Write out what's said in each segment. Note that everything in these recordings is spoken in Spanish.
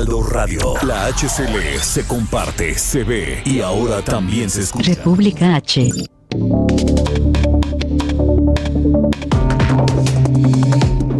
Heraldo Radio. La HCL se comparte, se ve y ahora también se escucha. República H.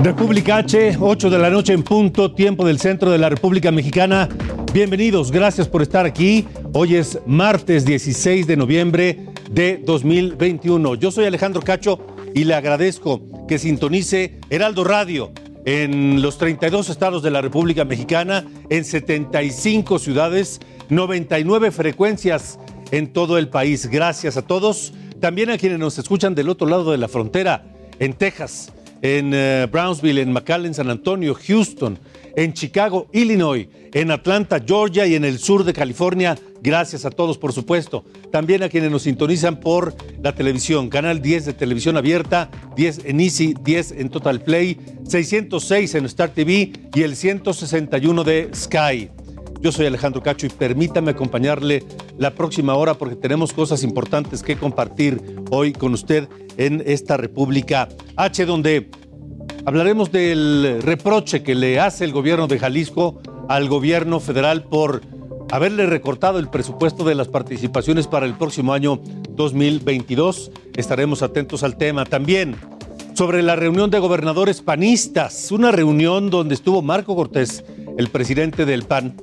República H, 8 de la noche en punto, tiempo del centro de la República Mexicana. Bienvenidos, gracias por estar aquí. Hoy es martes 16 de noviembre de 2021. Yo soy Alejandro Cacho y le agradezco que sintonice Heraldo Radio en los 32 estados de la República Mexicana, en 75 ciudades, 99 frecuencias en todo el país. Gracias a todos. También a quienes nos escuchan del otro lado de la frontera, en Texas, en eh, Brownsville, en McAllen, San Antonio, Houston, en Chicago, Illinois, en Atlanta, Georgia y en el sur de California. Gracias a todos, por supuesto. También a quienes nos sintonizan por la televisión, canal 10 de televisión abierta, 10 en Easy, 10 en Total Play, 606 en Star TV y el 161 de Sky. Yo soy Alejandro Cacho y permítame acompañarle la próxima hora porque tenemos cosas importantes que compartir hoy con usted en esta República H, donde hablaremos del reproche que le hace el gobierno de Jalisco al gobierno federal por haberle recortado el presupuesto de las participaciones para el próximo año 2022. Estaremos atentos al tema también sobre la reunión de gobernadores panistas, una reunión donde estuvo Marco Cortés, el presidente del PAN,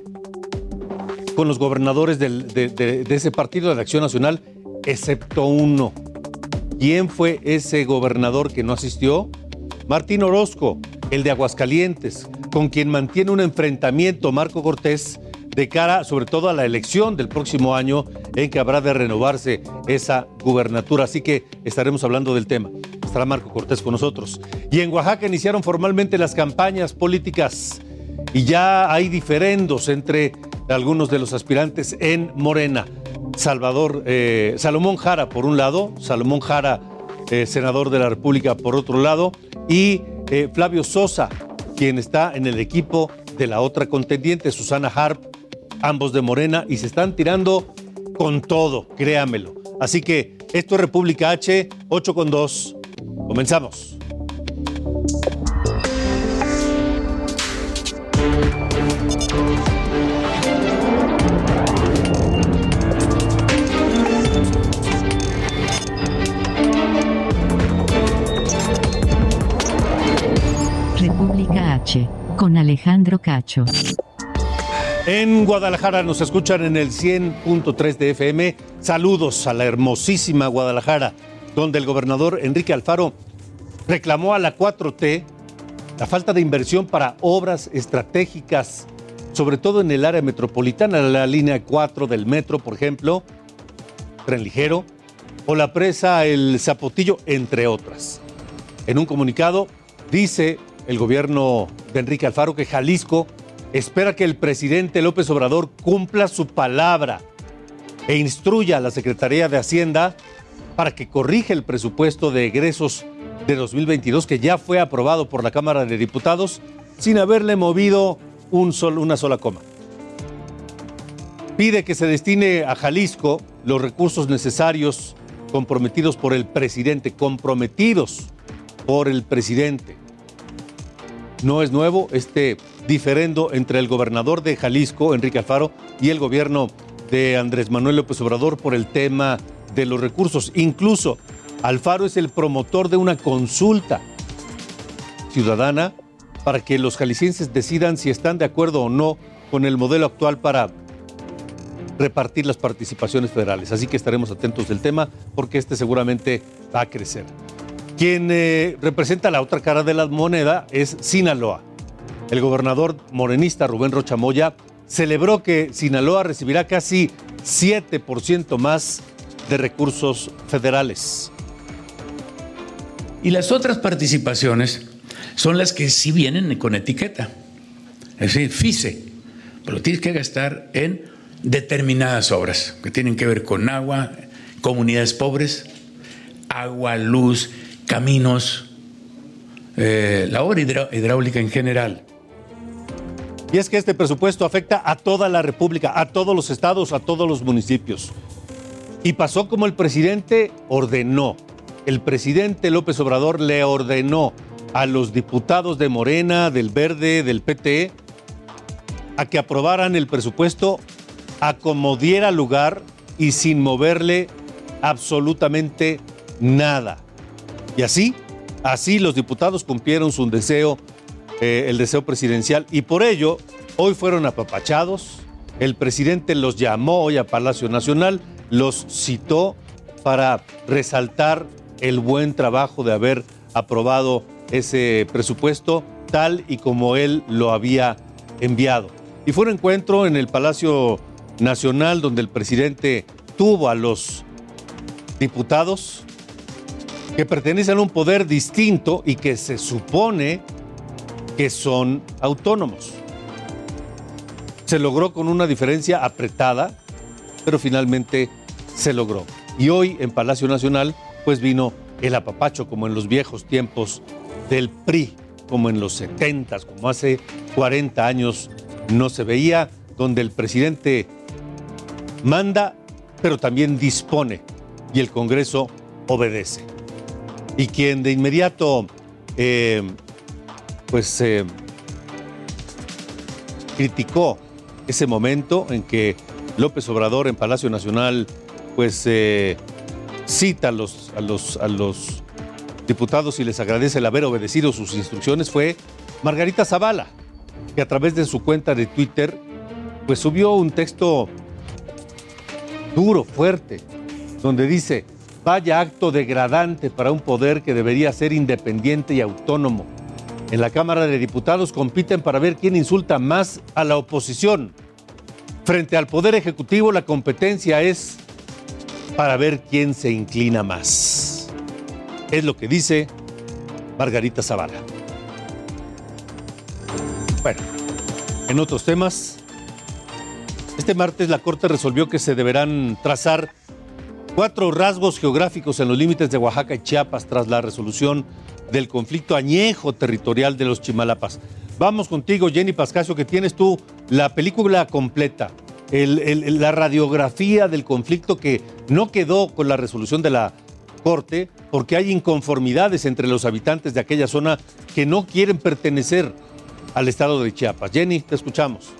con los gobernadores de, de- de ese partido de Acción Nacional, excepto uno. ¿Quién fue ese gobernador que no asistió? Martín Orozco, el de Aguascalientes, con quien mantiene un enfrentamiento Marco Cortés de cara sobre todo a la elección del próximo año en que habrá de renovarse esa gubernatura. Así que estaremos hablando del tema. Estará Marco Cortés con nosotros. Y en Oaxaca iniciaron formalmente las campañas políticas y ya hay diferendos entre algunos de los aspirantes en Morena. Salvador, eh, Salomón Jara por un lado, Salomón Jara, eh, senador de la República por otro lado, y eh, Flavio Sosa, quien está en el equipo de la otra contendiente, Susana Harp, ambos de Morena, y se están tirando con todo, créamelo. Así que esto es República H, 8 con 2. Comenzamos. Con Alejandro Cacho. En Guadalajara nos escuchan en el 100.3 de FM. Saludos a la hermosísima Guadalajara, donde el gobernador Enrique Alfaro reclamó a la 4T la falta de inversión para obras estratégicas, sobre todo en el área metropolitana, la línea 4 del metro, por ejemplo, tren ligero, o la presa El Zapotillo, entre otras. En un comunicado dice el gobierno de Enrique Alfaro que Jalisco espera que el presidente López Obrador cumpla su palabra e instruya a la Secretaría de Hacienda para que corrija el presupuesto de egresos de 2022 que ya fue aprobado por la Cámara de Diputados sin haberle movido un una sola coma. Pide que se destine a Jalisco los recursos necesarios comprometidos por el presidente, comprometidos por el presidente. No es nuevo este diferendo entre el gobernador de Jalisco, Enrique Alfaro, y el gobierno de Andrés Manuel López Obrador por el tema de los recursos. Incluso Alfaro es el promotor de una consulta ciudadana para que los jaliscienses decidan si están de acuerdo o no con el modelo actual para repartir las participaciones federales. Así que estaremos atentos del tema porque este seguramente va a crecer. Quien eh, representa la otra cara de la moneda es Sinaloa. El gobernador morenista Rubén Rocha Moya celebró que Sinaloa recibirá casi 7% más de recursos federales. Y las otras participaciones son las que sí vienen con etiqueta. Es decir, FICE, pero tienes que gastar en determinadas obras que tienen que ver con agua, comunidades pobres, agua, luz, caminos, eh, la obra hidráulica en general. Y es que este presupuesto afecta a toda la República, a todos los estados, a todos los municipios. Y pasó como el presidente ordenó. El presidente López Obrador le ordenó a los diputados de Morena, del Verde, del PT, a que aprobaran el presupuesto a como diera lugar y sin moverle absolutamente nada. Y así, así los diputados cumplieron su deseo eh, el deseo presidencial y por ello hoy fueron apapachados. El presidente los llamó hoy a Palacio Nacional, los citó para resaltar el buen trabajo de haber aprobado ese presupuesto tal y como él lo había enviado. Y fue un encuentro en el Palacio Nacional donde el presidente tuvo a los diputados que pertenecen a un poder distinto y que se supone que son autónomos. Se logró con una diferencia apretada, pero finalmente se logró. Y hoy en Palacio Nacional, pues vino el apapacho como en los viejos tiempos del PRI, como en los 70, como hace 40 años no se veía, donde el presidente manda, pero también dispone y el Congreso obedece. Y quien de inmediato eh, pues eh, criticó ese momento en que López Obrador en Palacio Nacional pues eh, cita a los, a, los, a los diputados y les agradece el haber obedecido sus instrucciones fue Margarita Zavala, que a través de su cuenta de Twitter pues subió un texto duro, fuerte, donde dice, vaya acto degradante para un poder que debería ser independiente y autónomo en la Cámara de Diputados compiten para ver quién insulta más a la oposición. Frente al Poder Ejecutivo la competencia es para ver quién se inclina más. Es lo que dice Margarita Zavala. Bueno, en otros temas, este martes la Corte resolvió que se deberán trazar cuatro rasgos geográficos en los límites de Oaxaca y Chiapas tras la resolución del conflicto añejo territorial de los Chimalapas. Vamos contigo, Jenny Pascasio, que tienes tú la película completa, la radiografía del conflicto que no quedó con la resolución de la Corte porque hay inconformidades entre los habitantes de aquella zona que no quieren pertenecer al estado de Chiapas. Jenny, te escuchamos.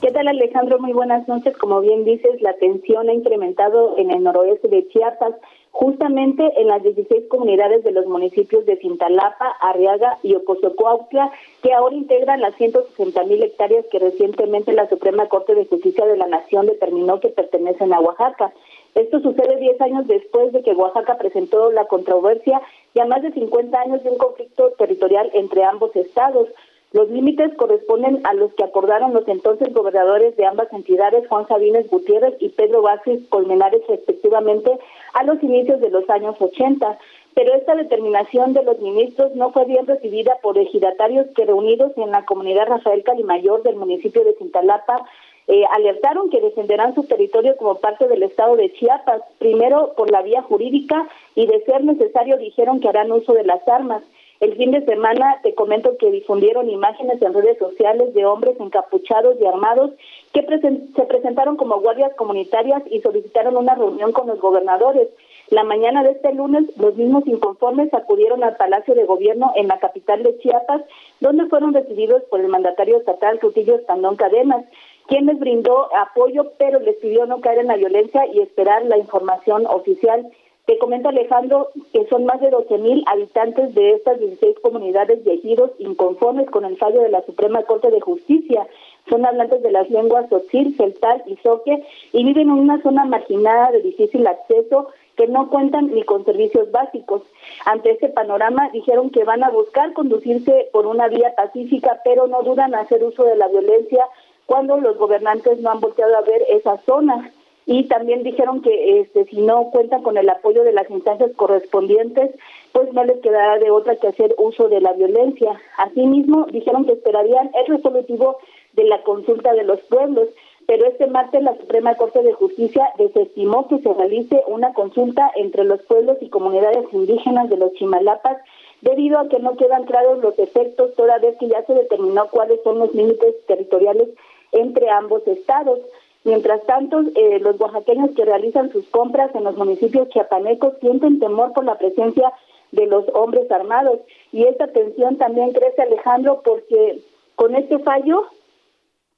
¿Qué tal Alejandro? Muy buenas noches. Como bien dices, la tensión ha incrementado en el noroeste de Chiapas justamente en las 16 comunidades de los municipios de Cintalapa, Arriaga y Ocosocuautla, que ahora integran las 160 mil hectáreas que recientemente la Suprema Corte de Justicia de la Nación determinó que pertenecen a Oaxaca. Esto sucede 10 años después de que Oaxaca presentó la controversia y a más de 50 años de un conflicto territorial entre ambos estados. Los límites corresponden a los que acordaron los entonces gobernadores de ambas entidades, Juan Sabines Gutiérrez y Pedro Vázquez Colmenares, respectivamente, a los inicios de los años 80. Pero esta determinación de los ministros no fue bien recibida por ejidatarios que reunidos en la comunidad Rafael Calimayor del municipio de Cintalapa eh, alertaron que defenderán su territorio como parte del estado de Chiapas, primero por la vía jurídica y de ser necesario dijeron que harán uso de las armas. El fin de semana te comento que difundieron imágenes en redes sociales de hombres encapuchados y armados que se presentaron como guardias comunitarias y solicitaron una reunión con los gobernadores. La mañana de este lunes, los mismos inconformes acudieron al Palacio de Gobierno en la capital de Chiapas, donde fueron recibidos por el mandatario estatal Rutillo Estandón Cadenas, quien les brindó apoyo, pero les pidió no caer en la violencia y esperar la información oficial. Te comenta Alejandro que son más de 12 mil habitantes de estas 16 comunidades de ejidos inconformes con el fallo de la Suprema Corte de Justicia. Son hablantes de las lenguas Tzotzil, Celtal y Zoque y viven en una zona marginada de difícil acceso que no cuentan ni con servicios básicos. Ante este panorama dijeron que van a buscar conducirse por una vía pacífica, pero no dudan hacer uso de la violencia cuando los gobernantes no han volteado a ver esa zona y también dijeron que este, si no cuentan con el apoyo de las instancias correspondientes, pues no les quedará de otra que hacer uso de la violencia. Asimismo, dijeron que esperarían el resolutivo de la consulta de los pueblos, pero este martes la Suprema Corte de Justicia desestimó que se realice una consulta entre los pueblos y comunidades indígenas de los Chimalapas debido a que no quedan claros los efectos toda vez que ya se determinó cuáles son los límites territoriales entre ambos estados. Mientras tanto, eh, los oaxaqueños que realizan sus compras en los municipios chiapanecos sienten temor por la presencia de los hombres armados. Y esta tensión también crece, Alejandro, porque con este fallo,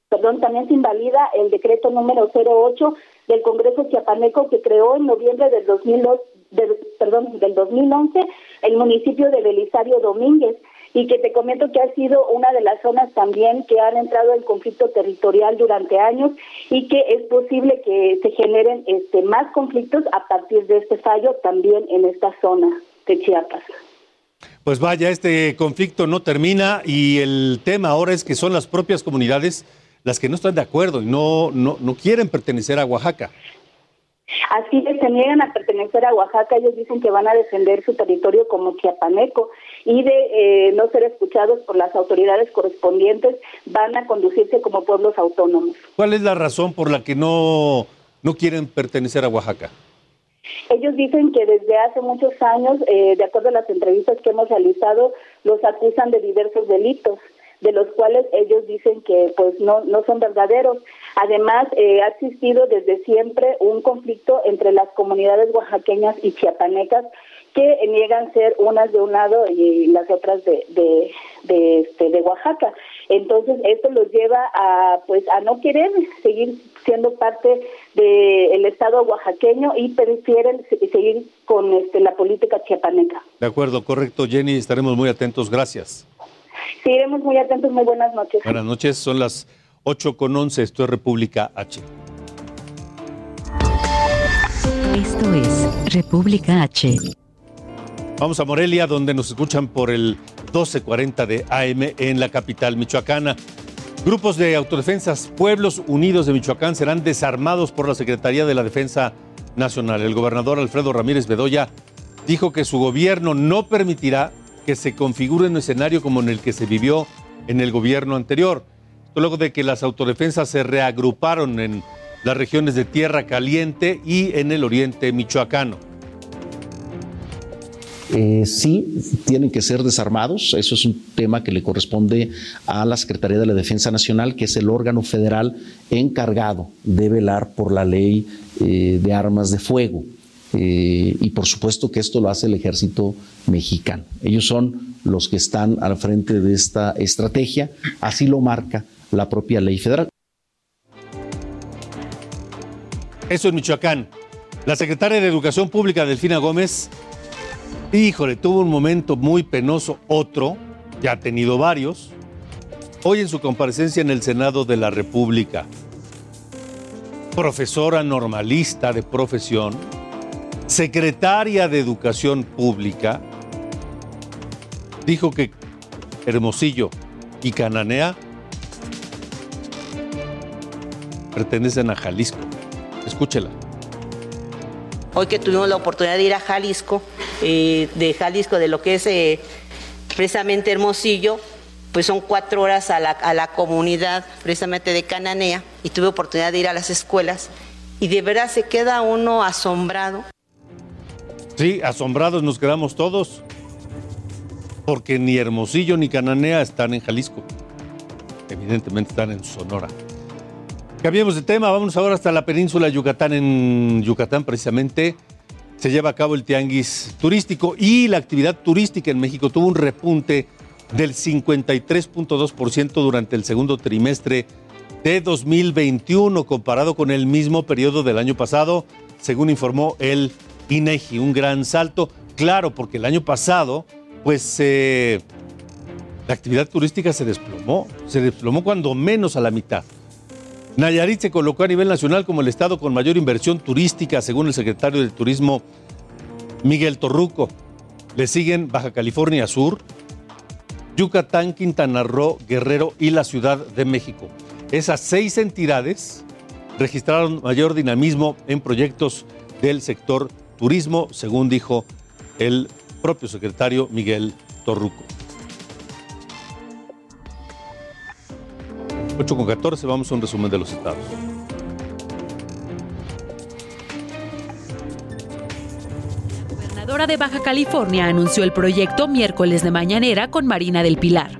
perdón, también se invalida el decreto número 08 del Congreso chiapaneco que creó en noviembre del 2002, perdón, del 2011 el municipio de Belisario Domínguez y que te comento que ha sido una de las zonas también que han entrado en conflicto territorial durante años y que es posible que se generen este más conflictos a partir de este fallo también en esta zona de Chiapas. Pues vaya, este conflicto no termina y el tema ahora es que son las propias comunidades las que no están de acuerdo y no, no, no quieren pertenecer a Oaxaca. Así que se niegan a pertenecer a Oaxaca, ellos dicen que van a defender su territorio como chiapaneco y de eh, no ser escuchados por las autoridades correspondientes van a conducirse como pueblos autónomos. ¿Cuál es la razón por la que no, no quieren pertenecer a Oaxaca? Ellos dicen que desde hace muchos años, eh, de acuerdo a las entrevistas que hemos realizado, los acusan de diversos delitos de los cuales ellos dicen que pues no, no son verdaderos. Además, eh, ha existido desde siempre un conflicto entre las comunidades oaxaqueñas y chiapanecas que niegan ser unas de un lado y las otras de, de, de, este, de Oaxaca. Entonces, esto los lleva a pues a no querer seguir siendo parte del Estado oaxaqueño y prefieren seguir con este, la política chiapaneca. De acuerdo, correcto, Jenny, estaremos muy atentos. Gracias. Seguiremos muy atentos. Muy buenas noches. Buenas noches. Son las 8 con 11. Esto es República H. Esto es República H. Vamos a Morelia, donde nos escuchan por el 1240 de AM en la capital michoacana. Grupos de autodefensas, pueblos unidos de Michoacán serán desarmados por la Secretaría de la Defensa Nacional. El gobernador Alfredo Ramírez Bedoya dijo que su gobierno no permitirá que se configure un escenario como en el que se vivió en el gobierno anterior. Luego de que las autodefensas se reagruparon en las regiones de Tierra Caliente y en el oriente michoacano. Eh, sí, tienen que ser desarmados. Eso es un tema que le corresponde a la Secretaría de la Defensa Nacional, que es el órgano federal encargado de velar por la ley eh, de armas de fuego. Eh, y por supuesto que esto lo hace el ejército mexicano. Ellos son los que están al frente de esta estrategia, así lo marca la propia ley federal. Eso es Michoacán. La secretaria de Educación Pública, Delfina Gómez, híjole, tuvo un momento muy penoso, otro, ya ha tenido varios, hoy en su comparecencia en el Senado de la República. Profesora normalista de profesión, secretaria de Educación Pública, dijo que Hermosillo y Cananea pertenecen a Jalisco. Escúchela. Hoy que tuvimos la oportunidad de ir a Jalisco, eh, de Jalisco, de lo que es eh, precisamente Hermosillo, pues son cuatro horas a la, a la comunidad precisamente de Cananea y tuve oportunidad de ir a las escuelas y de verdad se queda uno asombrado. Sí, asombrados nos quedamos todos, porque ni Hermosillo ni Cananea están en Jalisco. Evidentemente están en Sonora. Cambiemos de tema, vamos ahora hasta la península Yucatán. En Yucatán, precisamente, se lleva a cabo el tianguis turístico y la actividad turística en México tuvo un repunte del 53.2% durante el segundo trimestre de 2021 comparado con el mismo periodo del año pasado, según informó el INEGI, un gran salto. Claro, porque el año pasado, pues eh, la actividad turística se desplomó, se desplomó cuando menos a la mitad. Nayarit se colocó a nivel nacional como el estado con mayor inversión turística, según el secretario de Turismo Miguel Torruco. Le siguen Baja California Sur, Yucatán, Quintana Roo, Guerrero y la Ciudad de México. Esas seis entidades registraron mayor dinamismo en proyectos del sector turismo, según dijo el propio secretario Miguel Torruco. 8 con 14, vamos a un resumen de los estados. La gobernadora de Baja California anunció el proyecto miércoles de mañanera con Marina del Pilar.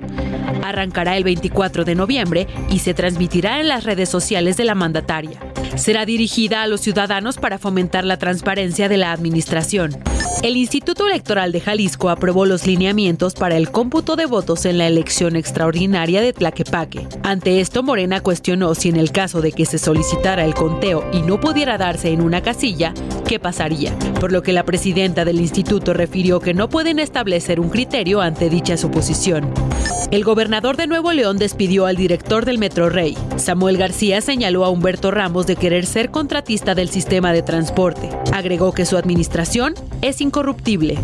Arrancará el 24 de noviembre y se transmitirá en las redes sociales de la mandataria. Será dirigida a los ciudadanos para fomentar la transparencia de la administración. El Instituto Electoral de Jalisco aprobó los lineamientos para el cómputo de votos en la elección extraordinaria de Tlaquepaque. Ante esto, Morena cuestionó si en el caso de que se solicitara el conteo y no pudiera darse en una casilla, qué pasaría, por lo que la presidenta del instituto refirió que no pueden establecer un criterio ante dicha suposición. El gobernador de Nuevo León despidió al director del Metro Rey. Samuel García señaló a Humberto Ramos de querer ser contratista del sistema de transporte. Agregó que su administración es incorruptible.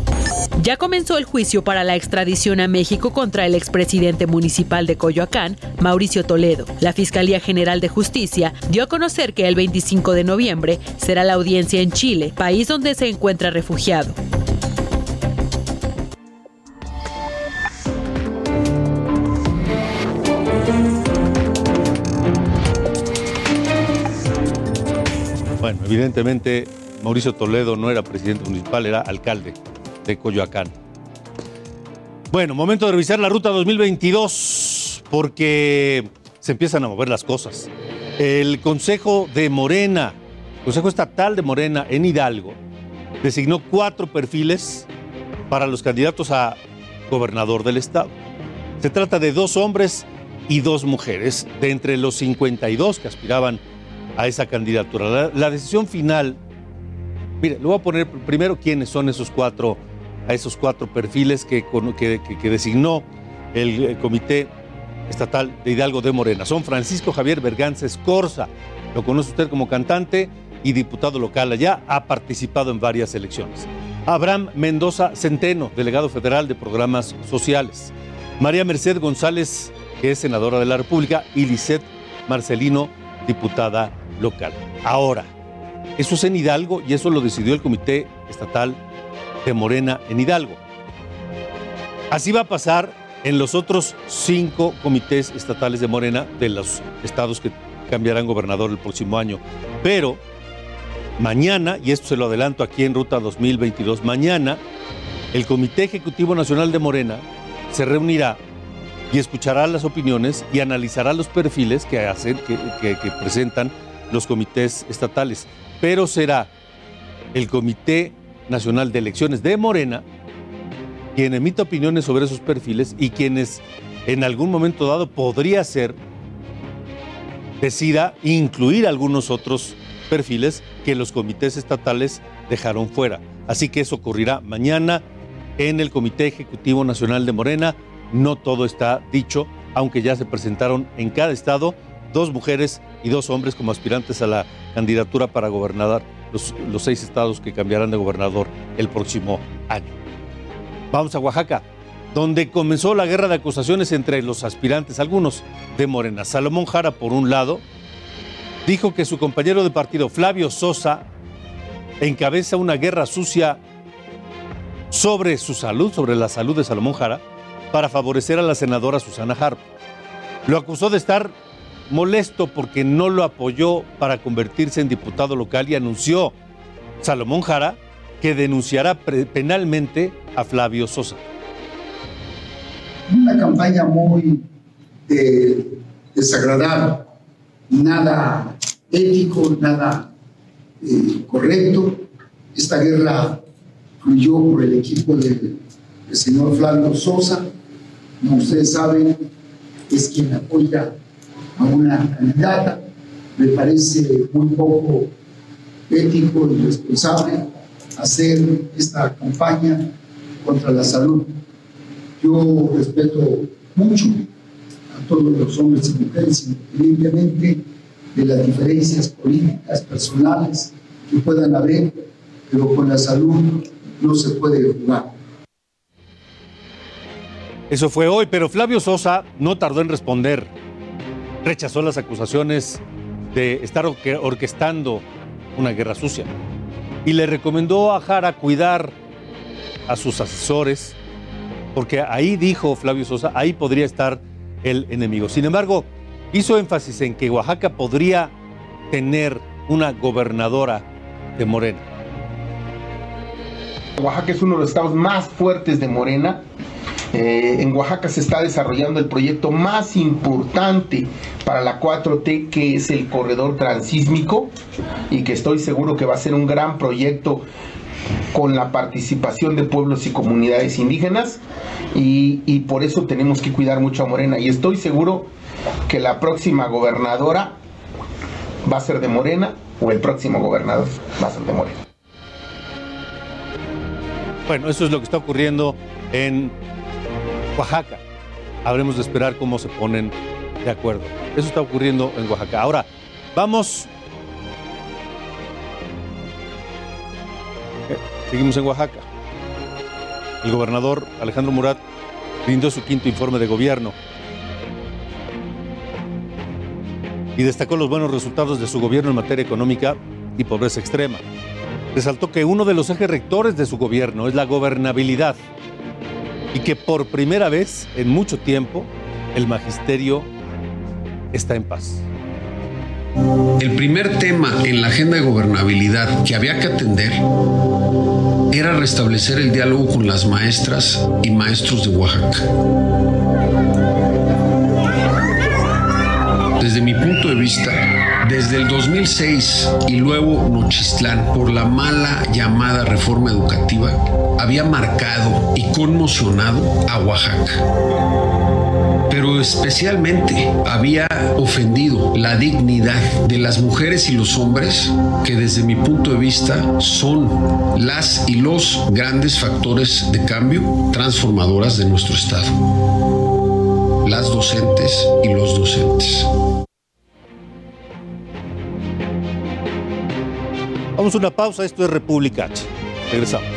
Ya comenzó el juicio para la extradición a México contra el expresidente municipal de Coyoacán, Mauricio Toledo. La Fiscalía General de Justicia dio a conocer que el 25 de noviembre será la audiencia en Chile, país donde se encuentra refugiado. Bueno, evidentemente Mauricio Toledo no era presidente municipal, era alcalde de Coyoacán. Bueno, momento de revisar la ruta 2022 porque se empiezan a mover las cosas. El Consejo de Morena, Consejo Estatal de Morena en Hidalgo, designó cuatro perfiles para los candidatos a gobernador del estado. Se trata de dos hombres y dos mujeres, de entre los 52 que aspiraban a esa candidatura. La, la decisión final, mire, le voy a poner primero quiénes son esos cuatro, a esos cuatro perfiles que, que designó el, eh, Comité Estatal de Hidalgo de Morena. Son Francisco Javier Berganza Escorza, lo conoce usted como cantante y diputado local allá, ha participado en varias elecciones. Abraham Mendoza Centeno, delegado federal de programas sociales. María Merced González, que es senadora de la República, y Lisette Marcelino, diputada local. Ahora, eso es en Hidalgo y eso lo decidió el Comité Estatal de Morena en Hidalgo. Así va a pasar en los otros cinco comités estatales de Morena de los estados que cambiarán gobernador el próximo año. Pero mañana, y esto se lo adelanto aquí en Ruta 2022, mañana el Comité Ejecutivo Nacional de Morena se reunirá y escuchará las opiniones y analizará los perfiles que, hacen, que, que- que presentan los comités estatales. Pero será el Comité Nacional de Elecciones de Morena quien emita opiniones sobre esos perfiles y quienes en algún momento dado podría ser decida incluir algunos otros perfiles que los comités estatales dejaron fuera. Así que eso ocurrirá mañana en el Comité Ejecutivo Nacional de Morena. No todo está dicho, aunque ya se presentaron en cada estado dos mujeres y dos hombres como aspirantes a la candidatura para gobernar los, los seis estados que cambiarán de gobernador el próximo año. Vamos a Oaxaca, donde comenzó la guerra de acusaciones entre los aspirantes, algunos de Morena. Salomón Jara, por un lado, dijo que su compañero de partido, Flavio Sosa, encabeza una guerra sucia sobre su salud, sobre la salud de Salomón Jara, para favorecer a la senadora Susana Harp. Lo acusó de estar molesto porque no lo apoyó para convertirse en diputado local y anunció Salomón Jara que denunciará penalmente a Flavio Sosa. una campaña muy eh, desagradable, nada ético, nada eh, correcto. Esta guerra fluyó por el equipo del, del señor Flavio Sosa, como ustedes saben, es quien apoya a una candidata. Me parece muy poco ético y responsable hacer esta campaña contra la salud yo respeto mucho a todos los hombres y mujeres, independientemente de las diferencias políticas, personales que puedan haber, pero con la salud no se puede jugar. Eso fue hoy, pero Flavio Sosa no tardó en responder. Rechazó las acusaciones de estar orque- orquestando una guerra sucia y le recomendó a Jara cuidar a sus asesores, porque ahí dijo Flavio Sosa, ahí podría estar el enemigo. Sin embargo, hizo énfasis en que Oaxaca podría tener una gobernadora de Morena. Oaxaca es uno de los estados más fuertes de Morena. Eh, en Oaxaca se está desarrollando el proyecto más importante para la 4T, que es el corredor transísmico, y que estoy seguro que va a ser un gran proyecto con la participación de pueblos y comunidades indígenas, y, y por eso tenemos que cuidar mucho a Morena. Y estoy seguro que la próxima gobernadora va a ser de Morena, o el próximo gobernador va a ser de Morena. Bueno, eso es lo que está ocurriendo en Oaxaca. Habremos de esperar cómo se ponen de acuerdo. Eso está ocurriendo en Oaxaca. Ahora, vamos. Eh, Seguimos en Oaxaca. El gobernador Alejandro Murat brindó su quinto informe de gobierno y destacó los buenos resultados de su gobierno en materia económica y pobreza extrema. Resaltó que uno de los ejes rectores de su gobierno es la gobernabilidad y que por primera vez en mucho tiempo el magisterio está en paz. El primer tema en la agenda de gobernabilidad que había que atender era restablecer el diálogo con las maestras y maestros de Oaxaca. Desde mi punto de vista, desde el 2006 y luego Nochistlán, por la mala llamada reforma educativa, había marcado y conmocionado a Oaxaca pero especialmente había ofendido la dignidad de las mujeres y los hombres que desde mi punto de vista son las y los grandes factores de cambio transformadoras de nuestro Estado. Las docentes y los docentes. Vamos a una pausa, esto es República. Regresamos.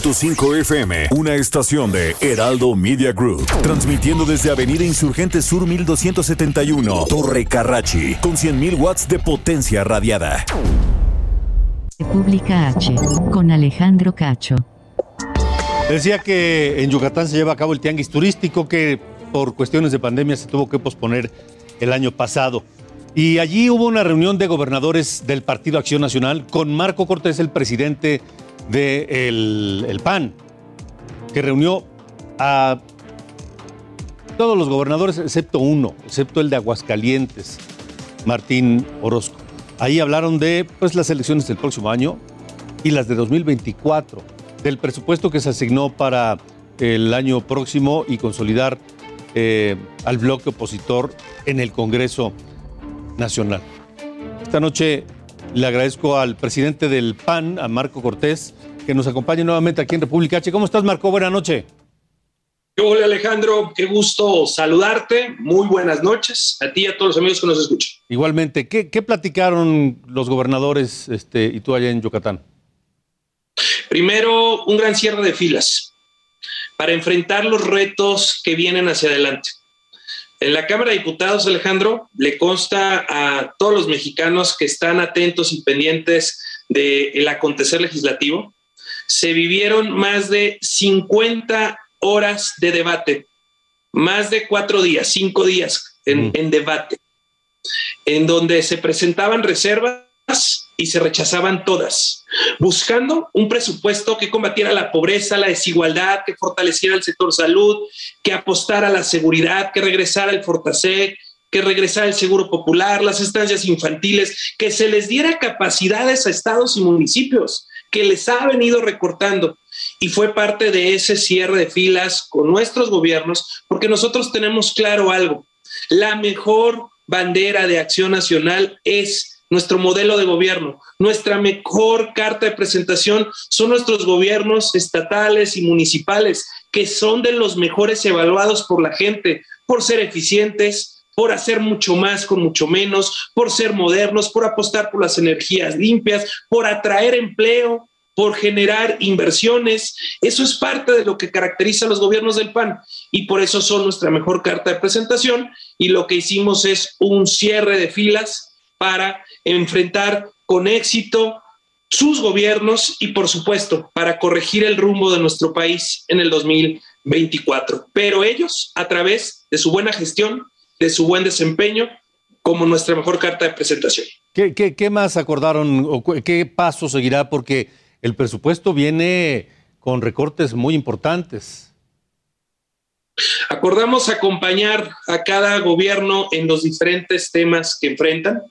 5 FM, una estación de Heraldo Media Group, transmitiendo desde Avenida Insurgente Sur 1271, Torre Carrachi, con 100.000 watts de potencia radiada. República H, con Alejandro Cacho. Decía que en Yucatán se lleva a cabo el tianguis turístico que por cuestiones de pandemia se tuvo que posponer el año pasado. Y allí hubo una reunión de gobernadores del Partido Acción Nacional con Marco Cortés, el presidente del el PAN, que reunió a todos los gobernadores excepto uno, excepto el de Aguascalientes, Martín Orozco. Ahí hablaron de pues, las elecciones del próximo año y las de 2024, del presupuesto que se asignó para el año próximo y consolidar eh, al bloque opositor en el Congreso Nacional. Esta noche le agradezco al presidente del PAN, a Marco Cortés, que nos acompañe nuevamente aquí en República H. ¿Cómo estás, Marco? Buenas noches. Hola Alejandro, qué gusto saludarte. Muy buenas noches a ti y a todos los amigos que nos escuchan. Igualmente, ¿qué, qué platicaron los gobernadores este, y tú allá en Yucatán? Primero, un gran cierre de filas para enfrentar los retos que vienen hacia adelante. En la Cámara de Diputados, Alejandro, le consta a todos los mexicanos que están atentos y pendientes del acontecer legislativo. Se vivieron más de 50 horas de debate, más de cuatro días, cinco días en, en debate, en donde se presentaban reservas y se rechazaban todas, buscando un presupuesto que combatiera la pobreza, la desigualdad, que fortaleciera el sector salud, que apostara a la seguridad, que regresara el Fortasec, que regresara el Seguro Popular, las estancias infantiles, que se les diera capacidades a estados y municipios que les ha venido recortando. Y fue parte de ese cierre de filas con nuestros gobiernos, porque nosotros tenemos claro algo. La mejor bandera de acción nacional es nuestro modelo de gobierno. Nuestra mejor carta de presentación son nuestros gobiernos estatales y municipales, que son de los mejores evaluados por la gente, por ser eficientes, por hacer mucho más con mucho menos, por ser modernos, por apostar por las energías limpias, por atraer empleo, por generar inversiones. Eso es parte de lo que caracteriza a los gobiernos del PAN y por eso son nuestra mejor carta de presentación y lo que hicimos es un cierre de filas para enfrentar con éxito sus gobiernos y, por supuesto, para corregir el rumbo de nuestro país en el 2024. Pero ellos, a través de su buena gestión, de su buen desempeño, como nuestra mejor carta de presentación. ¿Qué, qué, qué más acordaron o qué paso seguirá? Porque el presupuesto viene con recortes muy importantes. Acordamos acompañar a cada gobierno en los diferentes temas que enfrentan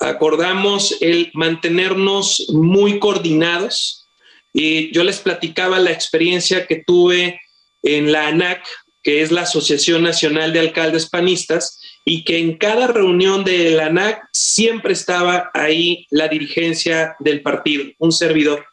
acordamos el mantenernos muy coordinados. Y yo les platicaba la experiencia que tuve en la ANAC, que es la Asociación Nacional de Alcaldes Panistas, y que en cada reunión de la ANAC siempre estaba ahí la dirigencia del partido, un servidor,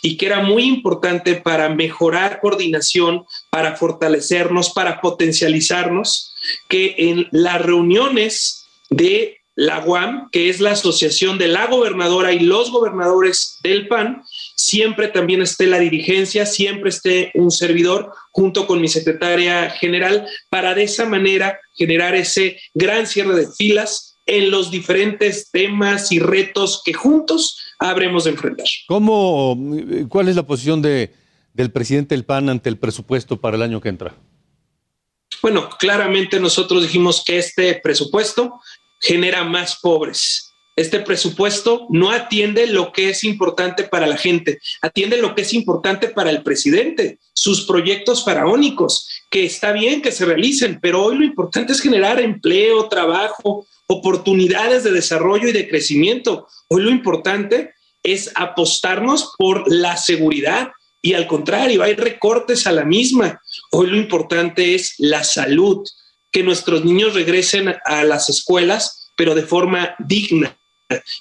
y que era muy importante para mejorar coordinación, para fortalecernos, para potencializarnos, que en las reuniones de la UAM, que es la asociación de la gobernadora y los gobernadores del PAN, siempre también esté la dirigencia, siempre esté un servidor junto con mi secretaria general para de esa manera generar ese gran cierre de filas en los diferentes temas y retos que juntos habremos de enfrentar. ¿Cómo, ¿Cuál es la posición de, del presidente del PAN ante el presupuesto para el año que entra? Bueno, claramente nosotros dijimos que este presupuesto genera más pobres. Este presupuesto no atiende lo que es importante para la gente, atiende lo que es importante para el presidente, sus proyectos faraónicos, que está bien que se realicen, pero hoy lo importante es generar empleo, trabajo, oportunidades de desarrollo y de crecimiento. Hoy lo importante es apostarnos por la seguridad y al contrario, hay recortes a la misma. Hoy lo importante es la salud, que nuestros niños regresen a las escuelas, pero de forma digna.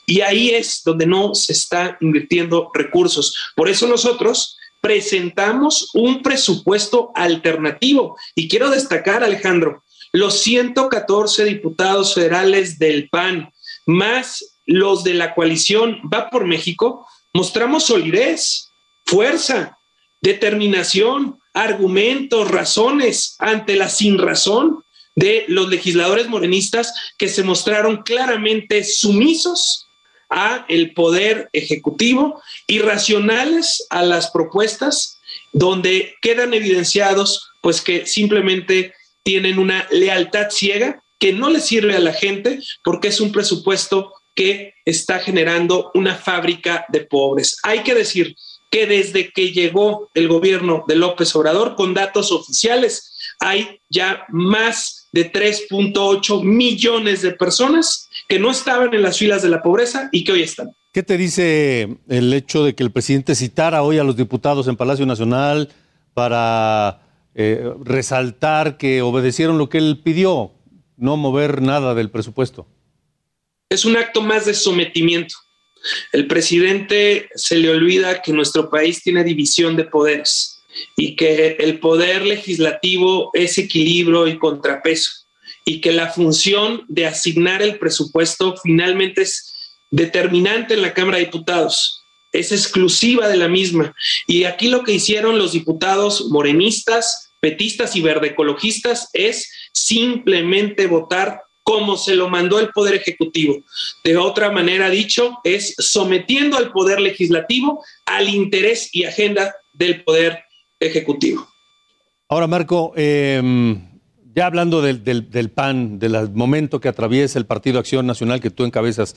Y ahí es donde no se está invirtiendo recursos. Por eso nosotros presentamos un presupuesto alternativo. Y quiero destacar, Alejandro, los 114 diputados federales del PAN, más los de la coalición Va por México, mostramos solidez, fuerza, determinación, argumentos, razones ante la sin razón de los legisladores morenistas que se mostraron claramente sumisos a el poder ejecutivo y racionales a las propuestas donde quedan evidenciados pues que simplemente tienen una lealtad ciega que no le sirve a la gente porque es un presupuesto que está generando una fábrica de pobres. Hay que decir que desde que llegó el gobierno de López Obrador, con datos oficiales, hay ya más de 3.8 millones de personas que no estaban en las filas de la pobreza y que hoy están. ¿Qué te dice el hecho de que el presidente citara hoy a los diputados en Palacio Nacional para eh, resaltar que obedecieron lo que él pidió, no mover nada del presupuesto? Es un acto más de sometimiento. El presidente se le olvida que nuestro país tiene división de poderes y que el poder legislativo es equilibrio y contrapeso y que la función de asignar el presupuesto finalmente es determinante en la Cámara de Diputados, es exclusiva de la misma. Y aquí lo que hicieron los diputados morenistas, petistas y verdeecologistas es simplemente votar como se lo mandó el Poder Ejecutivo. De otra manera dicho, es sometiendo al Poder Legislativo al interés y agenda del Poder ejecutivo. Ahora, Marco, em, ya hablando del, del, PAN, del momento que atraviesa el Partido Acción Nacional que tú encabezas,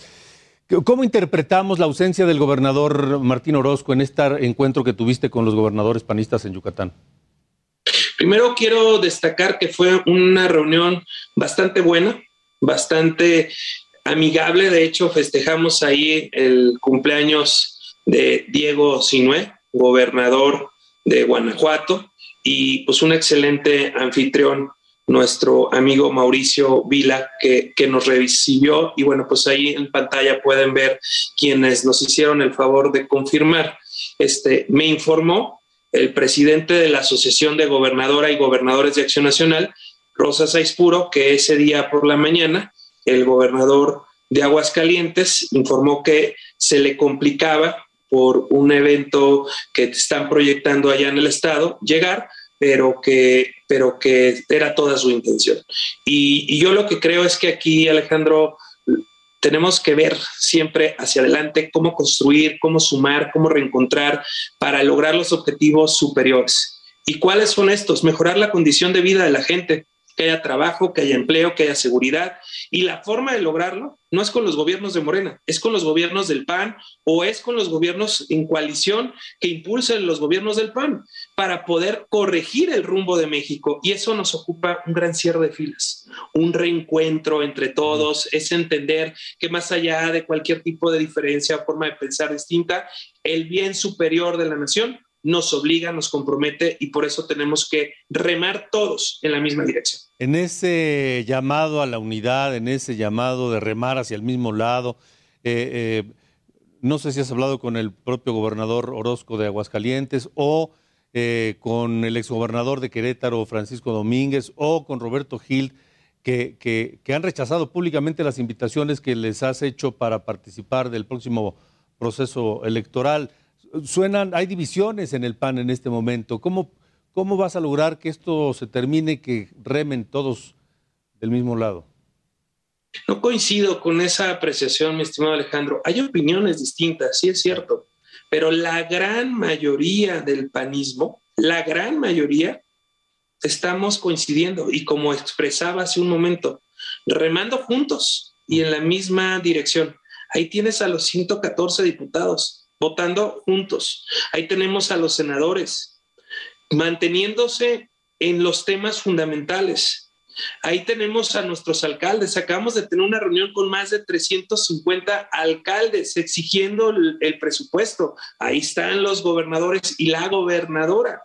¿cómo interpretamos la ausencia del gobernador Martín Orozco en este encuentro que tuviste con los gobernadores panistas en Yucatán? Primero quiero destacar que fue una reunión bastante buena, bastante amigable. De hecho, festejamos ahí el cumpleaños de Diego Sinué, gobernador de Guanajuato y pues un excelente anfitrión, nuestro amigo Mauricio Vila, que, que nos recibió y bueno, pues ahí en pantalla pueden ver quienes nos hicieron el favor de confirmar. Este, me informó el presidente de la Asociación de Gobernadora y Gobernadores de Acción Nacional, Rosa Saispuro, que ese día por la mañana el gobernador de Aguascalientes informó que se le complicaba por un evento que están proyectando allá en el estado llegar, pero que, pero que era toda su intención. Y yo lo que creo es que aquí, Alejandro, tenemos que ver siempre hacia adelante cómo construir, cómo sumar, cómo reencontrar para lograr los objetivos superiores. ¿Y cuáles son estos? Mejorar la condición de vida de la gente, que haya trabajo, que haya empleo, que haya seguridad. Y la forma de lograrlo no es con los gobiernos de Morena, es con los gobiernos del PAN o es con los gobiernos en coalición que impulsen los gobiernos del PAN para poder corregir el rumbo de México. Y eso nos ocupa un gran cierre de filas, un reencuentro entre todos, es entender que más allá de cualquier tipo de diferencia, forma de pensar distinta, el bien superior de la nación nos obliga, nos compromete y por eso tenemos que remar todos en la misma dirección. En ese llamado a la unidad, en ese llamado de remar hacia el mismo lado, eh, eh, no sé si has hablado con el propio gobernador Orozco de Aguascalientes o eh, con el exgobernador de Querétaro, Francisco Domínguez, o con Roberto Gil, que, que han rechazado públicamente las invitaciones que les has hecho para participar del próximo proceso electoral suenan, hay divisiones en el PAN en este momento. ¿Cómo, ¿Cómo vas a lograr que esto se termine, que remen todos del mismo lado? No coincido con esa apreciación, mi estimado Alejandro. Hay opiniones distintas, sí es cierto, pero la gran mayoría del panismo, la gran mayoría, estamos coincidiendo y como expresaba hace un momento, remando juntos y en la misma dirección. Ahí tienes a los 114 diputados votando juntos. Ahí tenemos a los senadores manteniéndose en los temas fundamentales. Ahí tenemos a nuestros alcaldes. Acabamos de tener una reunión con más de 350 alcaldes exigiendo el, el presupuesto. Ahí están los gobernadores y la gobernadora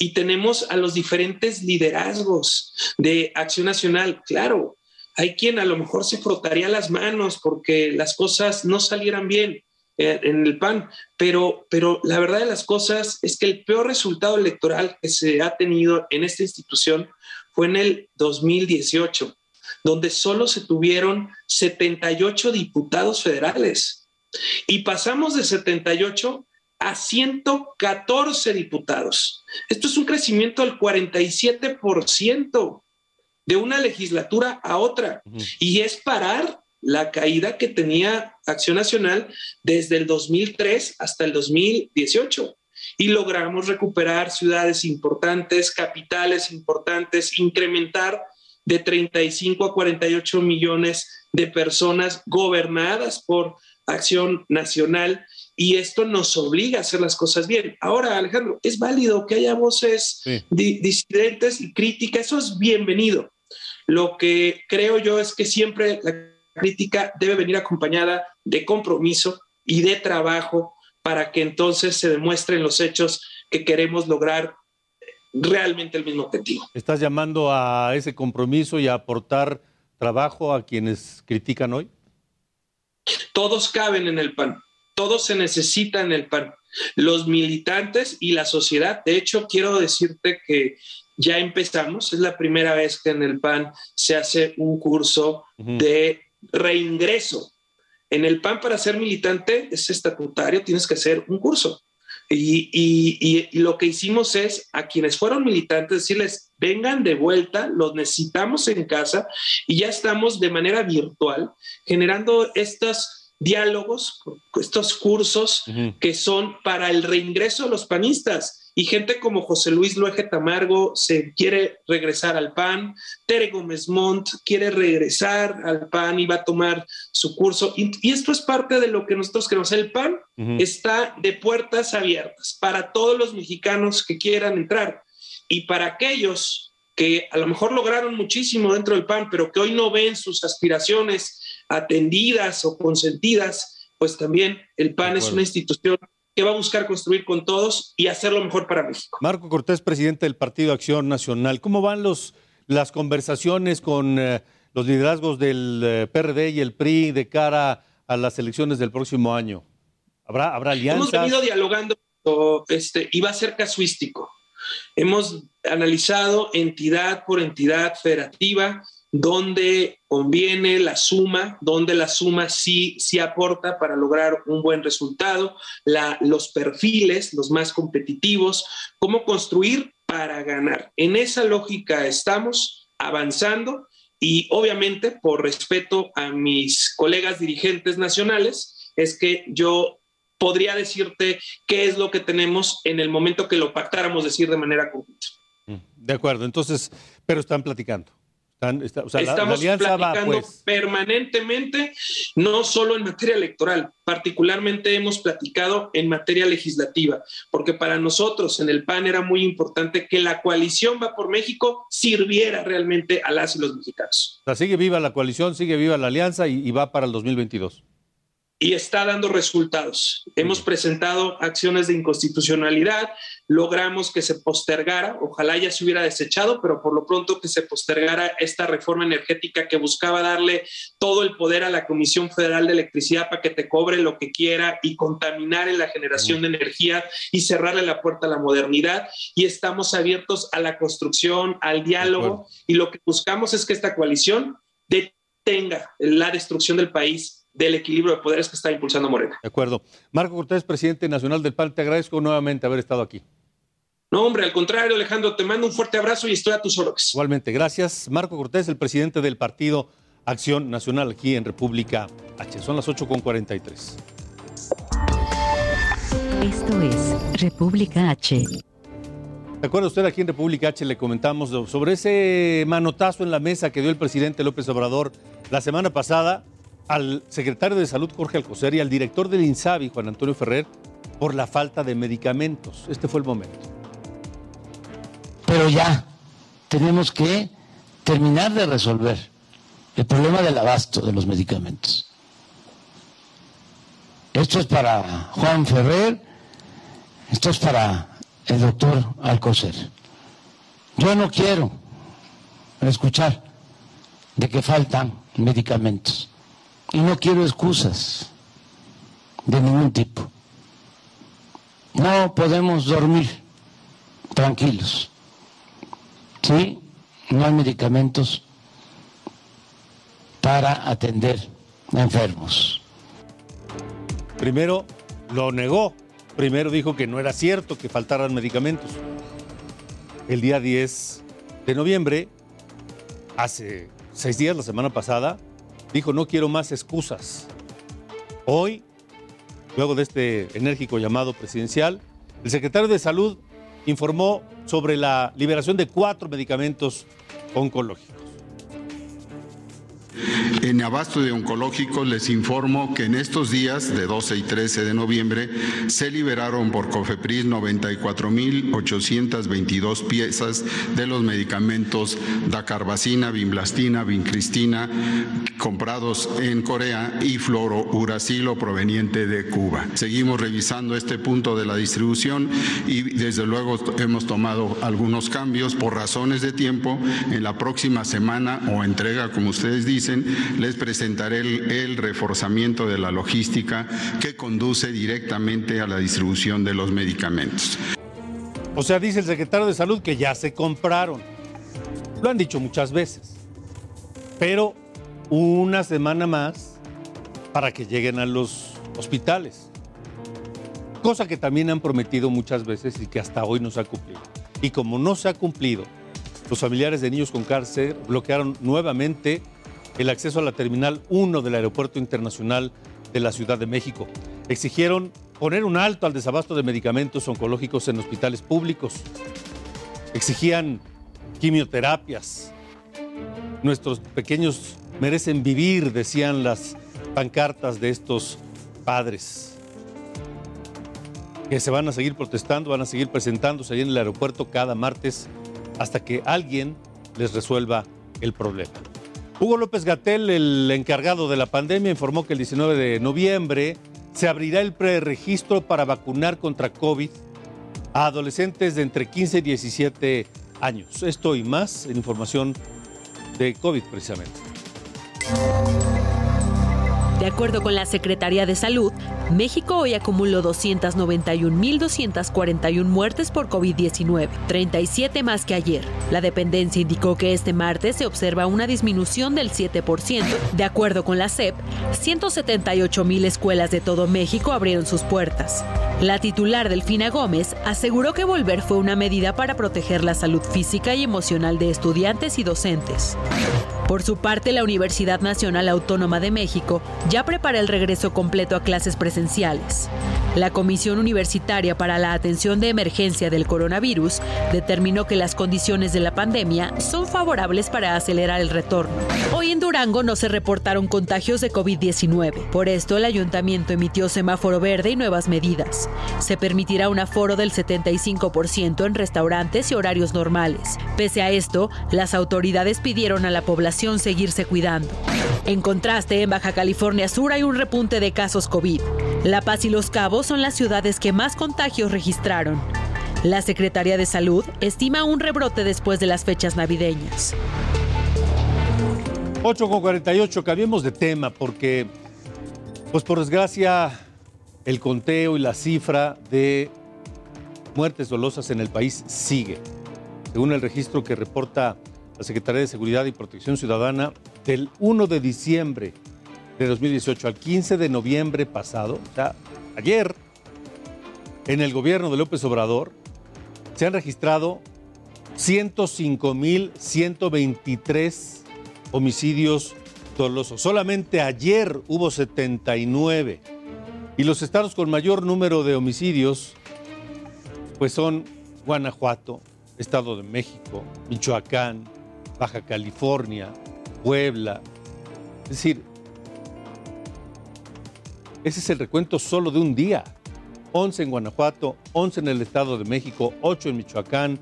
y tenemos a los diferentes liderazgos de Acción Nacional. Claro, hay quien a lo mejor se frotaría las manos porque las cosas no salieran bien en el PAN, pero, pero la verdad de las cosas es que el peor resultado electoral que se ha tenido en esta institución fue en el 2018, donde solo se tuvieron 78 diputados federales. Y pasamos de 78 a 114 diputados. Esto es un crecimiento del 47% de una legislatura a otra. Y es parar la caída que tenía Acción Nacional desde el 2003 hasta el 2018. Y logramos recuperar ciudades importantes, capitales importantes, incrementar de 35 a 48 millones de personas gobernadas por Acción Nacional y esto nos obliga a hacer las cosas bien. Ahora, Alejandro, es válido que haya voces disidentes y críticas, eso es bienvenido. Lo que creo yo es que siempre la crítica debe venir acompañada de compromiso y de trabajo para que entonces se demuestren los hechos que queremos lograr realmente el mismo objetivo. ¿Estás llamando a ese compromiso y a aportar trabajo a quienes critican hoy? Todos caben en el PAN todo se necesita en el PAN. Los militantes y la sociedad. De hecho, quiero decirte que ya empezamos. Es la primera vez que en el PAN se hace un curso de reingreso. En el PAN para ser militante es estatutario, tienes que hacer un curso. Y, lo que hicimos es a quienes fueron militantes decirles, vengan de vuelta, los necesitamos en casa y ya estamos de manera virtual generando estas diálogos, estos cursos que son para el reingreso de los panistas. Y gente como José Luis Luege Tamargo se quiere regresar al PAN, Tere Gómez Montt quiere regresar al PAN y va a tomar su curso. Y, esto es parte de lo que nosotros queremos. El PAN está de puertas abiertas para todos los mexicanos que quieran entrar. Y para aquellos que a lo mejor lograron muchísimo dentro del PAN, pero que hoy no ven sus aspiraciones atendidas o consentidas, pues también el PAN es una institución que va a buscar construir con todos y hacer lo mejor para México. Marco Cortés, presidente del Partido Acción Nacional, ¿cómo van los, las conversaciones con eh, los liderazgos del eh, PRD y el PRI de cara a las elecciones del próximo año? ¿Habrá, habrá alianzas? Hemos venido dialogando este, y va a ser casuístico. Hemos analizado entidad por entidad federativa donde conviene la suma, donde la suma sí, sí aporta para lograr un buen resultado, los perfiles, los más competitivos, cómo construir para ganar. En esa lógica estamos avanzando y obviamente por respeto a mis colegas dirigentes nacionales, es que yo podría decirte qué es lo que tenemos en el momento que lo pactáramos decir de manera conjunta. Mm, de acuerdo, entonces, pero están platicando. Estamos platicando pues. permanentemente, no solo en materia electoral, particularmente hemos platicado en materia legislativa, porque para nosotros en el PAN era muy importante que la coalición Va por México sirviera realmente a las y los mexicanos. O sigue viva la coalición, sigue viva la alianza y, y va para el 2022 y está dando resultados. Hemos presentado acciones de inconstitucionalidad, logramos que se postergara, ojalá ya se hubiera desechado, pero por lo pronto que se postergara esta reforma energética que buscaba darle todo el poder a la Comisión Federal de Electricidad para que te cobre lo que quiera y contaminar en la generación de energía y cerrarle la puerta a la modernidad. Y estamos abiertos a la construcción, al diálogo, y lo que buscamos es que esta coalición detenga la destrucción del país del equilibrio de poderes que está impulsando Morena. De acuerdo. Marco Cortés, presidente nacional del PAN, te agradezco nuevamente haber estado aquí. No, hombre, al contrario, Alejandro, te mando un fuerte abrazo y estoy a tus órdenes. Igualmente, gracias. Marco Cortés, el presidente del partido Acción Nacional aquí en República H. Son las 8.43. Esto es República H. ¿Se acuerda usted aquí en República H le comentamos sobre ese manotazo en la mesa que dio el presidente López Obrador la semana pasada al secretario de Salud Jorge Alcocer y al director del INSABI Juan Antonio Ferrer por la falta de medicamentos? Este fue el momento. Pero ya tenemos que terminar de resolver el problema del abasto de los medicamentos. Esto es para Juan Ferrer, esto es para el doctor Alcocer. Yo no quiero escuchar de que faltan medicamentos y no quiero excusas de ningún tipo. No podemos dormir tranquilos. Sí, no hay medicamentos para atender a enfermos. Primero lo negó, primero dijo que no era cierto que faltaran medicamentos. El día 10 de noviembre, hace seis días, la semana pasada, dijo no quiero más excusas. Hoy, luego de este enérgico llamado presidencial, el secretario de Salud informó sobre la liberación de cuatro medicamentos oncológicos. En abasto de oncológicos les informo que en estos días de 12 y 13 de noviembre se liberaron por COFEPRIS 94.822 piezas de los medicamentos dacarbacina, vimblastina, vincristina comprados en Corea y fluorouracilo proveniente de Cuba. Seguimos revisando este punto de la distribución y desde luego hemos tomado algunos cambios por razones de tiempo. En la próxima semana o entrega, como ustedes dicen, les presentaré el, reforzamiento de la logística que conduce directamente a la distribución de los medicamentos. O sea, dice el secretario de Salud que ya se compraron. Lo han dicho muchas veces. Pero una semana más para que lleguen a los hospitales. Cosa que también han prometido muchas veces y que hasta hoy no se ha cumplido. Y como no se ha cumplido, los familiares de niños con cáncer bloquearon nuevamente el acceso a la Terminal 1 del Aeropuerto Internacional de la Ciudad de México. Exigieron poner un alto al desabasto de medicamentos oncológicos en hospitales públicos. Exigían quimioterapias. Nuestros pequeños merecen vivir, decían las pancartas de estos padres. Que se van a seguir protestando, van a seguir presentándose ahí en el aeropuerto cada martes hasta que alguien les resuelva el problema. Hugo López Gatel, el encargado de la pandemia, informó que el 19 de noviembre se abrirá el preregistro para vacunar contra COVID a adolescentes de entre 15 y 17 años. Esto y más en información de COVID precisamente. De acuerdo con la Secretaría de Salud, México hoy acumuló 291.241 muertes por COVID-19, 37 más que ayer. La dependencia indicó que este martes se observa una disminución del 7%. De acuerdo con la CEP, 178.000 escuelas de todo México abrieron sus puertas. La titular Delfina Gómez aseguró que volver fue una medida para proteger la salud física y emocional de estudiantes y docentes. Por su parte, la Universidad Nacional Autónoma de México ya prepara el regreso completo a clases presenciales. La Comisión Universitaria para la Atención de Emergencia del Coronavirus determinó que las condiciones de la pandemia son favorables para acelerar el retorno. Hoy en Durango no se reportaron contagios de COVID-19. Por esto, el ayuntamiento emitió semáforo verde y nuevas medidas. Se permitirá un aforo del 75% en restaurantes y horarios normales. Pese a esto, las autoridades pidieron a la población seguirse cuidando. En contraste, en Baja California Sur hay un repunte de casos COVID. La Paz y Los Cabos son las ciudades que más contagios registraron. La Secretaría de Salud estima un rebrote después de las fechas navideñas. 8 con 48, cambiemos de tema porque, pues por desgracia, el conteo y la cifra de muertes dolosas en el país sigue. Según el registro que reporta la Secretaría de Seguridad y Protección Ciudadana, del 1 de diciembre de 2018 al 15 de noviembre pasado, o sea, ayer, en el gobierno de López Obrador, se han registrado 105.123 homicidios dolosos. Solamente ayer hubo 79. Y los estados con mayor número de homicidios, pues son Guanajuato, Estado de México, Michoacán, Baja California, Puebla. Es decir, ese es el recuento solo de un día. 11 en Guanajuato, 11 en el Estado de México, 8 en Michoacán,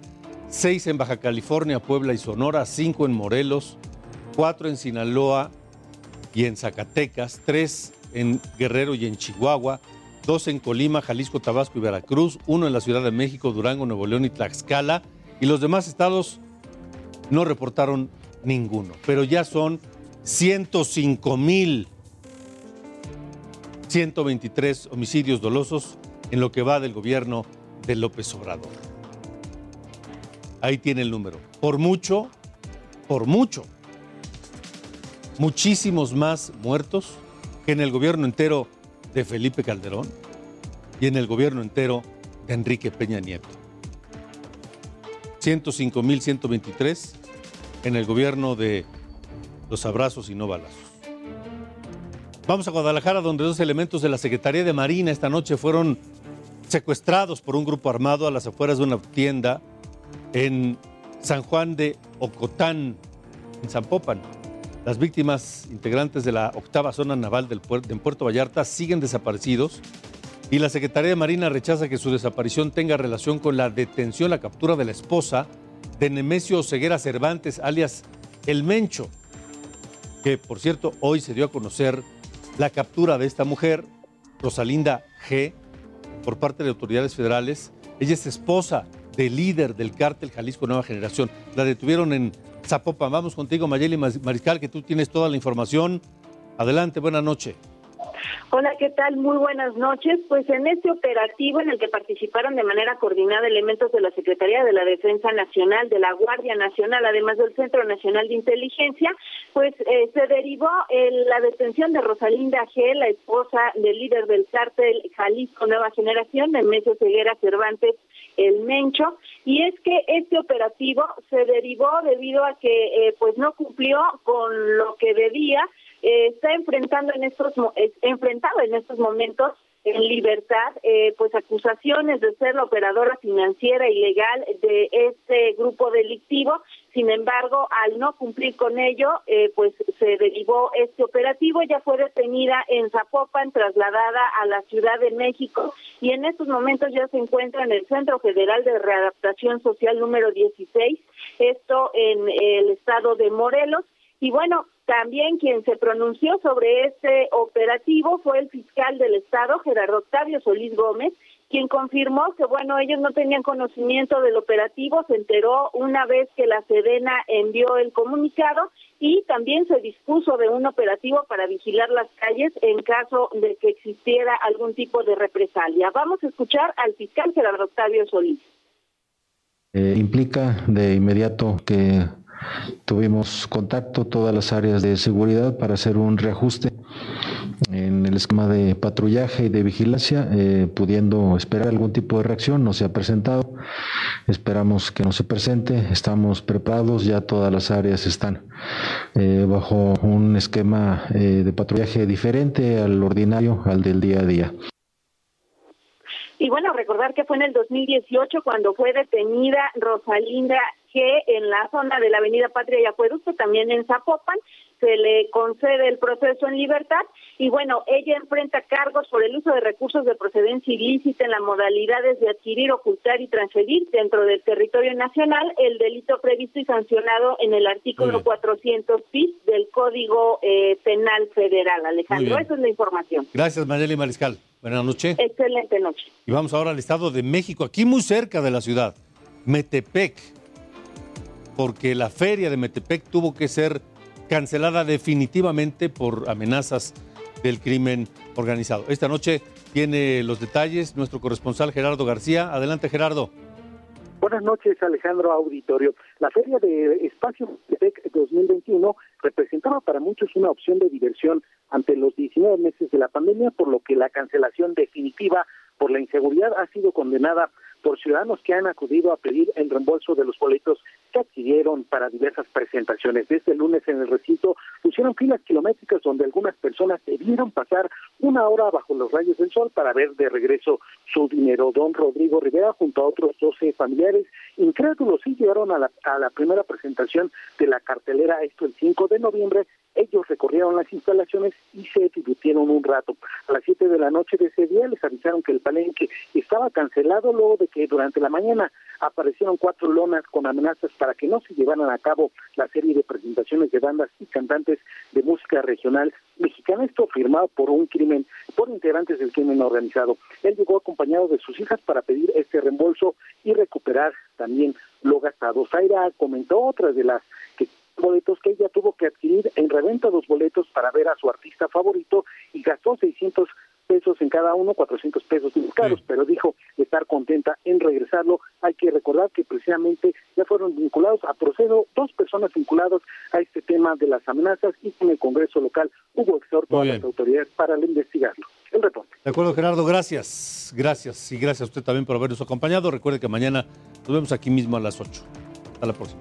6 en Baja California, Puebla y Sonora, 5 en Morelos, 4 en Sinaloa y en Zacatecas, 3 en Guerrero y en Chihuahua, 2 en Colima, Jalisco, Tabasco y Veracruz, 1 en la Ciudad de México, Durango, Nuevo León y Tlaxcala, y los demás estados no reportaron ninguno, pero ya son 105 mil 123 homicidios dolosos en lo que va del gobierno de López Obrador. Ahí tiene el número. Por mucho, por mucho, muchísimos más muertos que en el gobierno entero de Felipe Calderón y en el gobierno entero de Enrique Peña Nieto. 105.123 en el gobierno de los abrazos y no balazos. Vamos a Guadalajara, donde dos elementos de la Secretaría de Marina esta noche fueron secuestrados por un grupo armado a las afueras de una tienda en San Juan de Ocotán, en Zapopan. Las víctimas integrantes de la octava zona naval del en Puerto Vallarta siguen desaparecidos y la Secretaría de Marina rechaza que su desaparición tenga relación con la detención, la captura de la esposa de Nemesio Ceguera Cervantes, alias El Mencho, que por cierto hoy se dio a conocer la captura de esta mujer, Rosalinda G., por parte de autoridades federales. Ella es esposa del líder del cártel Jalisco Nueva Generación. La detuvieron en Zapopan. Vamos contigo, Mayeli Mariscal, que tú tienes toda la información. Adelante, buena noche. Hola, ¿qué tal? Muy buenas noches. Pues en este operativo en el que participaron de manera coordinada elementos de la Secretaría de la Defensa Nacional, de la Guardia Nacional, además del Centro Nacional de Inteligencia, pues eh, se derivó la detención de Rosalinda G., la esposa del líder del cártel Jalisco Nueva Generación, de Mesio Ceguera Cervantes el Mencho, y es que este operativo se derivó debido a que eh, pues no cumplió con lo que debía eh, está enfrentando en estos enfrentado en estos momentos en libertad eh, pues acusaciones de ser la operadora financiera ilegal de este grupo delictivo. Sin embargo al no cumplir con ello eh, pues se derivó este operativo. Ya fue detenida en Zapopan trasladada a la Ciudad de México y en estos momentos ya se encuentra en el Centro Federal de Readaptación Social número 16 esto en el estado de Morelos. Y bueno, también quien se pronunció sobre este operativo fue el fiscal del Estado, Gerardo Octavio Solís Gómez, quien confirmó que, bueno, ellos no tenían conocimiento del operativo, se enteró una vez que la Sedena envió el comunicado y también se dispuso de un operativo para vigilar las calles en caso de que existiera algún tipo de represalia. Vamos a escuchar al fiscal Gerardo Octavio Solís. Eh, implica de inmediato que Tuvimos contacto todas las áreas de seguridad para hacer un reajuste en el esquema de patrullaje y de vigilancia, eh, pudiendo esperar algún tipo de reacción. No se ha presentado. Esperamos que no se presente. Estamos preparados. Ya todas las áreas están eh, bajo un esquema eh, de patrullaje diferente al ordinario, al del día a día. Y bueno, recordar que fue en el 2018 cuando fue detenida Rosalinda G en la zona de la Avenida Patria y Acueducto, también en Zapopan, se le concede el proceso en libertad y bueno, ella enfrenta cargos por el uso de recursos de procedencia ilícita en las modalidades de adquirir, ocultar y transferir dentro del territorio nacional, el delito previsto y sancionado en el artículo 400 bis del Código eh, Penal Federal. Alejandro, esa es la información. Gracias, Mayeli Mariscal. Buenas noches. Excelente noche. Y vamos ahora al Estado de México, aquí muy cerca de la ciudad, Metepec, porque la feria de Metepec tuvo que ser cancelada definitivamente por amenazas del crimen organizado. Esta noche tiene los detalles nuestro corresponsal Gerardo García. Adelante, Gerardo. Buenas noches, Alejandro Auditorio. La Feria de Espacio Metepec 2021 representaba para muchos una opción de diversión ante los 19 meses de la pandemia, por lo que la cancelación definitiva por la inseguridad ha sido condenada por ciudadanos que han acudido a pedir el reembolso de los boletos que adquirieron para diversas presentaciones. Desde el lunes en el recinto pusieron filas kilométricas donde algunas personas debieron pasar una hora bajo los rayos del sol para ver de regreso su dinero. Don Rodrigo Rivera, junto a otros 12 familiares incrédulos, sí llegaron a la, a la primera presentación de la cartelera, esto el 5 de noviembre. Ellos recorrieron las instalaciones y se divirtieron un rato. A las 7 de la noche de ese día les avisaron que el palenque estaba cancelado luego de que durante la mañana aparecieron cuatro lonas con amenazas para que no se llevaran a cabo la serie de presentaciones de bandas y cantantes de música regional mexicana. Esto firmado por un crimen, por integrantes del crimen organizado. Él llegó acompañado de sus hijas para pedir este reembolso y recuperar también lo gastado. Zaira comentó otras de las boletos que ella tuvo que adquirir en reventa dos boletos para ver a su artista favorito y gastó 600 pesos en cada uno, 400 pesos caros, pero dijo estar contenta en regresarlo. Hay que recordar que precisamente ya fueron vinculados a proceso dos personas vinculadas a este tema de las amenazas y en el Congreso local hubo exhorto a las autoridades para investigarlo. El reporte. De acuerdo, Gerardo, gracias. Gracias. Y gracias a usted también por habernos acompañado. Recuerde que mañana nos vemos aquí mismo a las 8. Hasta la próxima.